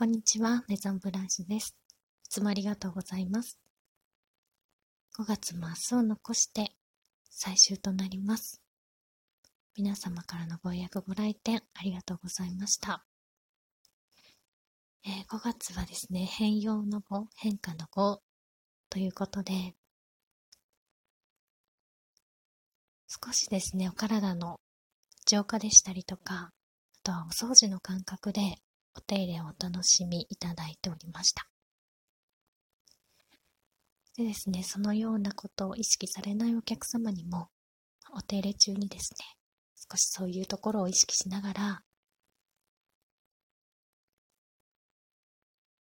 こんにちは、メゾンブランシュです。いつもありがとうございます。5月も明日を残して最終となります。皆様からのご予約ご来店ありがとうございました。えー、5月はですね、変容の語、変化の語ということで、少しですね、お体の浄化でしたりとか、あとはお掃除の感覚でお手入れをお楽しみいただいておりました。でですね、そのようなことを意識されないお客様にも、お手入れ中にですね、少しそういうところを意識しながら、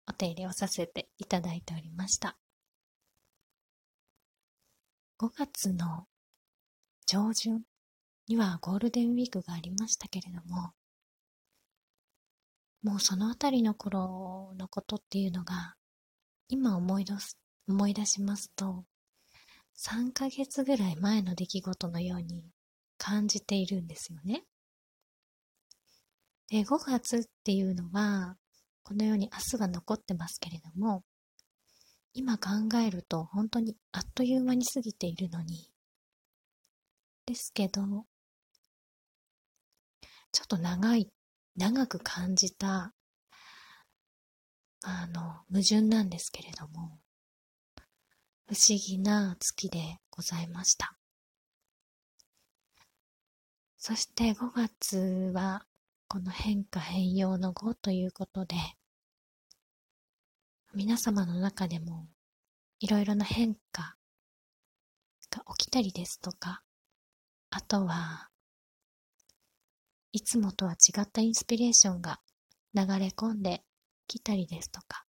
お手入れをさせていただいておりました。5月の上旬にはゴールデンウィークがありましたけれども、もうそのあたりの頃のことっていうのが、今思い出す、思い出しますと、3ヶ月ぐらい前の出来事のように感じているんですよね。で、5月っていうのは、このように明日が残ってますけれども、今考えると本当にあっという間に過ぎているのに、ですけど、ちょっと長い長く感じた、あの、矛盾なんですけれども、不思議な月でございました。そして5月は、この変化変容の5ということで、皆様の中でもいろいろな変化が起きたりですとか、あとはいつもとは違ったインスピレーションが流れ込んできたりですとか、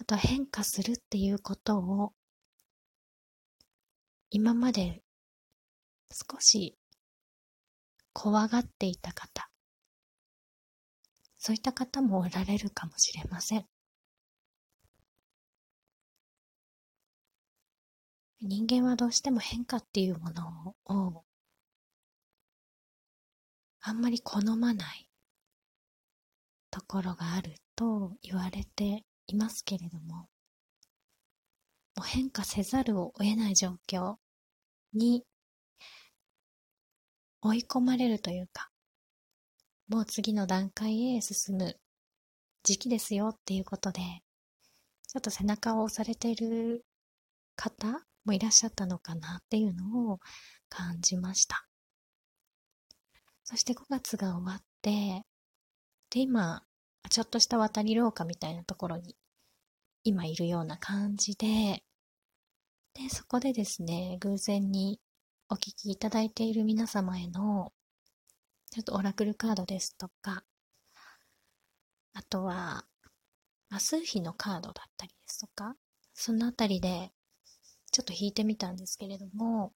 あと変化するっていうことを今まで少し怖がっていた方、そういった方もおられるかもしれません。人間はどうしても変化っていうものをあんまり好まないところがあると言われていますけれども、もう変化せざるを得ない状況に追い込まれるというか、もう次の段階へ進む時期ですよっていうことで、ちょっと背中を押されている方もいらっしゃったのかなっていうのを感じました。そして5月が終わって、で、今、ちょっとした渡り廊下みたいなところに今いるような感じで、で、そこでですね、偶然にお聞きいただいている皆様への、ちょっとオラクルカードですとか、あとは、ま、数比のカードだったりですとか、そのあたりで、ちょっと引いてみたんですけれども、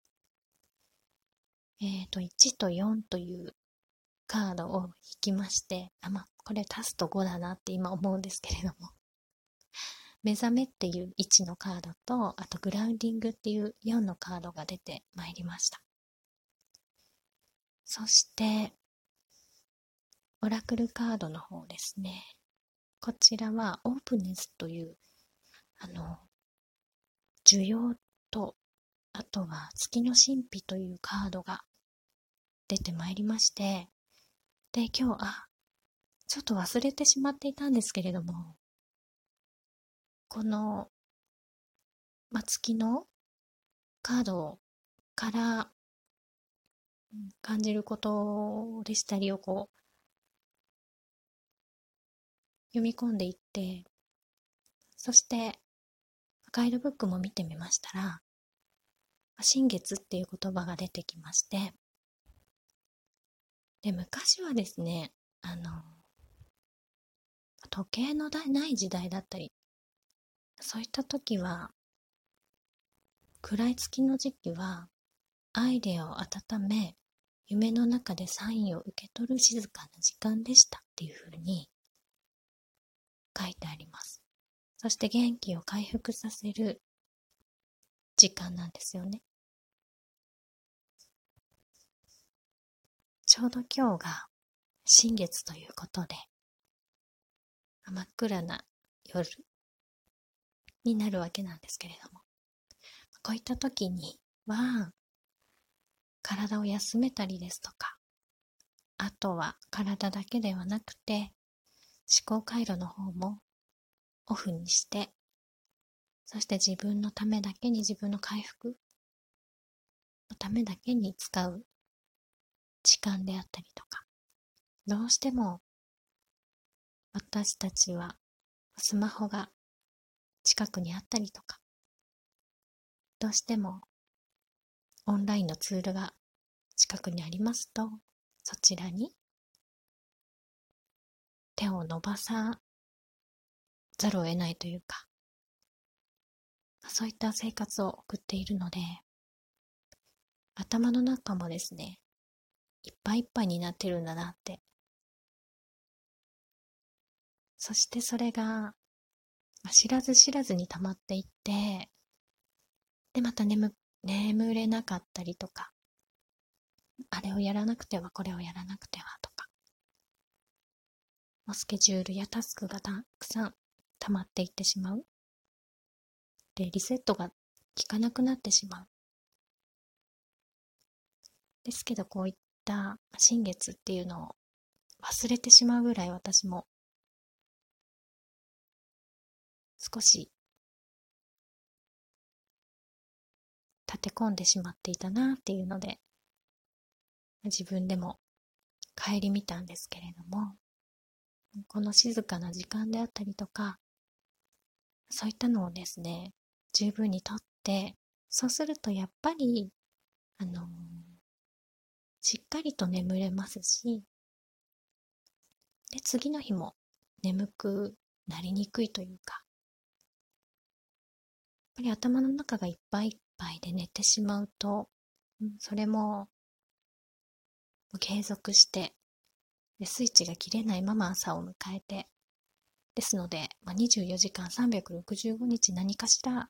えっ、ー、と、1と4というカードを引きまして、あ、まあ、これ足すと5だなって今思うんですけれども。目覚めっていう1のカードと、あとグラウンディングっていう4のカードが出てまいりました。そして、オラクルカードの方ですね。こちらはオープンネスという、あの、需要と、あとは月の神秘というカードが出てまいりまして、で、今日、あ、ちょっと忘れてしまっていたんですけれども、この、ま月のカードから感じることでしたりをこう、読み込んでいって、そして、ガイドブックも見てみましたら、新月っていう言葉が出てきまして、で、昔はですね、あの、時計のない時代だったり、そういった時は、暗い月の時期は、アイデアを温め、夢の中でサインを受け取る静かな時間でしたっていうふうに書いてあります。そして元気を回復させる時間なんですよね。ちょうど今日が新月ということで、真っ暗な夜になるわけなんですけれども、こういった時には、体を休めたりですとか、あとは体だけではなくて、思考回路の方もオフにして、そして自分のためだけに自分の回復のためだけに使う時間であったりとか、どうしても私たちはスマホが近くにあったりとか、どうしてもオンラインのツールが近くにありますと、そちらに手を伸ばさざるを得ないというか、そういった生活を送っているので、頭の中もですね、いっぱいいっぱいになってるんだなって。そしてそれが、知らず知らずに溜まっていって、で、また眠、眠れなかったりとか、あれをやらなくては、これをやらなくてはとか、スケジュールやタスクがたくさん溜まっていってしまう。で、リセットが効かなくなってしまう。ですけど、こういった新月っていうのを忘れてしまうぐらい私も少し立て込んでしまっていたなっていうので自分でも顧みたんですけれどもこの静かな時間であったりとかそういったのをですね十分にとってそうするとやっぱりあのしっかりと眠れますし、で、次の日も眠くなりにくいというか、やっぱり頭の中がいっぱいいっぱいで寝てしまうと、うん、それも継続してで、スイッチが切れないまま朝を迎えて、ですので、まあ、24時間365日何かしら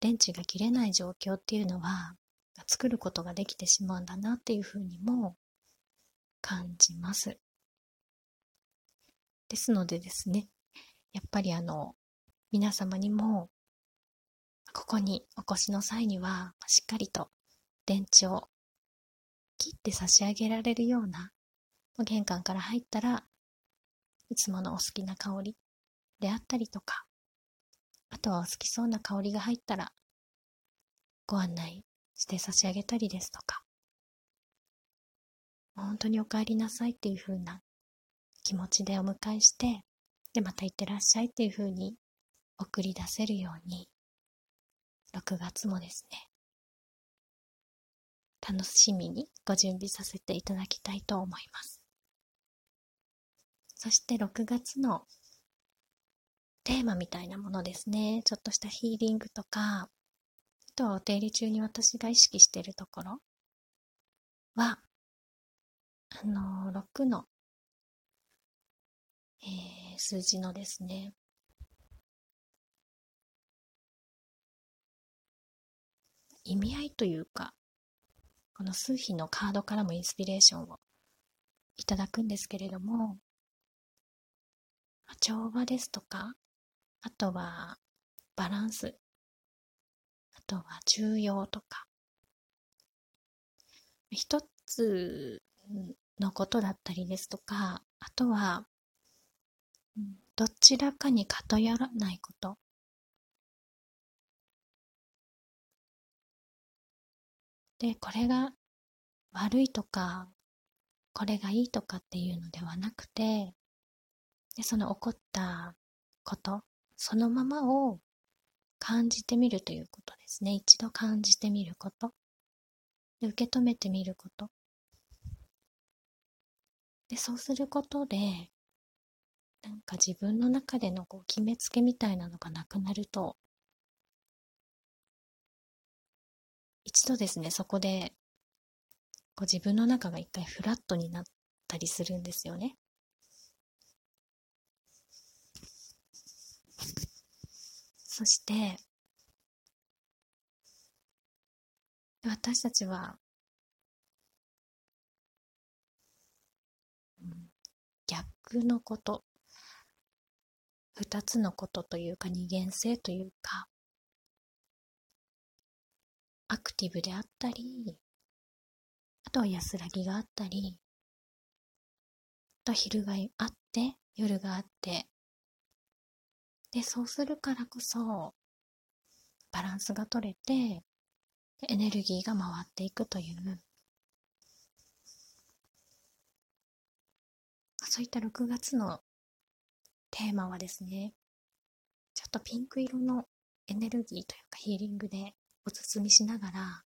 電池が切れない状況っていうのは作ることができてしまうんだなっていうふうにも感じます。ですのでですね、やっぱりあの、皆様にも、ここにお越しの際には、しっかりと電池を切って差し上げられるような、玄関から入ったらいつものお好きな香りであったりとか、あとはお好きそうな香りが入ったら、ご案内して差し上げたりですとか、本当にお帰りなさいっていう風な気持ちでお迎えして、で、また行ってらっしゃいっていう風に送り出せるように、6月もですね、楽しみにご準備させていただきたいと思います。そして6月のテーマみたいなものですね。ちょっとしたヒーリングとか、とはお手入れ中に私が意識しているところは、あのー、6の、えー、数字のですね、意味合いというか、この数比のカードからもインスピレーションをいただくんですけれども、調和ですとか、あとはバランス。とは重要とか、一つのことだったりですとか、あとは、どちらかに偏らないこと。で、これが悪いとか、これがいいとかっていうのではなくて、でその起こったこと、そのままを感じてみるということですね。一度感じてみること。で受け止めてみること。で、そうすることで、なんか自分の中でのこう決めつけみたいなのがなくなると、一度ですね、そこで、こう自分の中が一回フラットになったりするんですよね。そして、私たちは、逆のこと、二つのことというか二元性というか、アクティブであったり、あとは安らぎがあったり、と昼があって、夜があって、で、そうするからこそ、バランスが取れて、エネルギーが回っていくという、そういった6月のテーマはですね、ちょっとピンク色のエネルギーというかヒーリングでお包みしながら、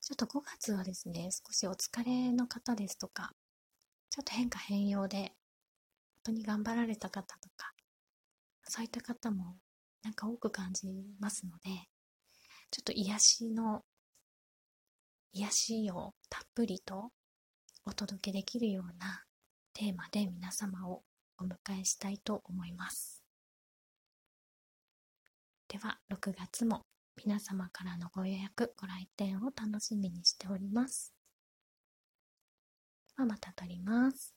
ちょっと5月はですね、少しお疲れの方ですとか、ちょっと変化変容で、本当に頑張られた方とか、そういった方もなんか多く感じますので、ちょっと癒しの、癒しをたっぷりとお届けできるようなテーマで皆様をお迎えしたいと思います。では、6月も皆様からのご予約、ご来店を楽しみにしております。ではまた撮ります。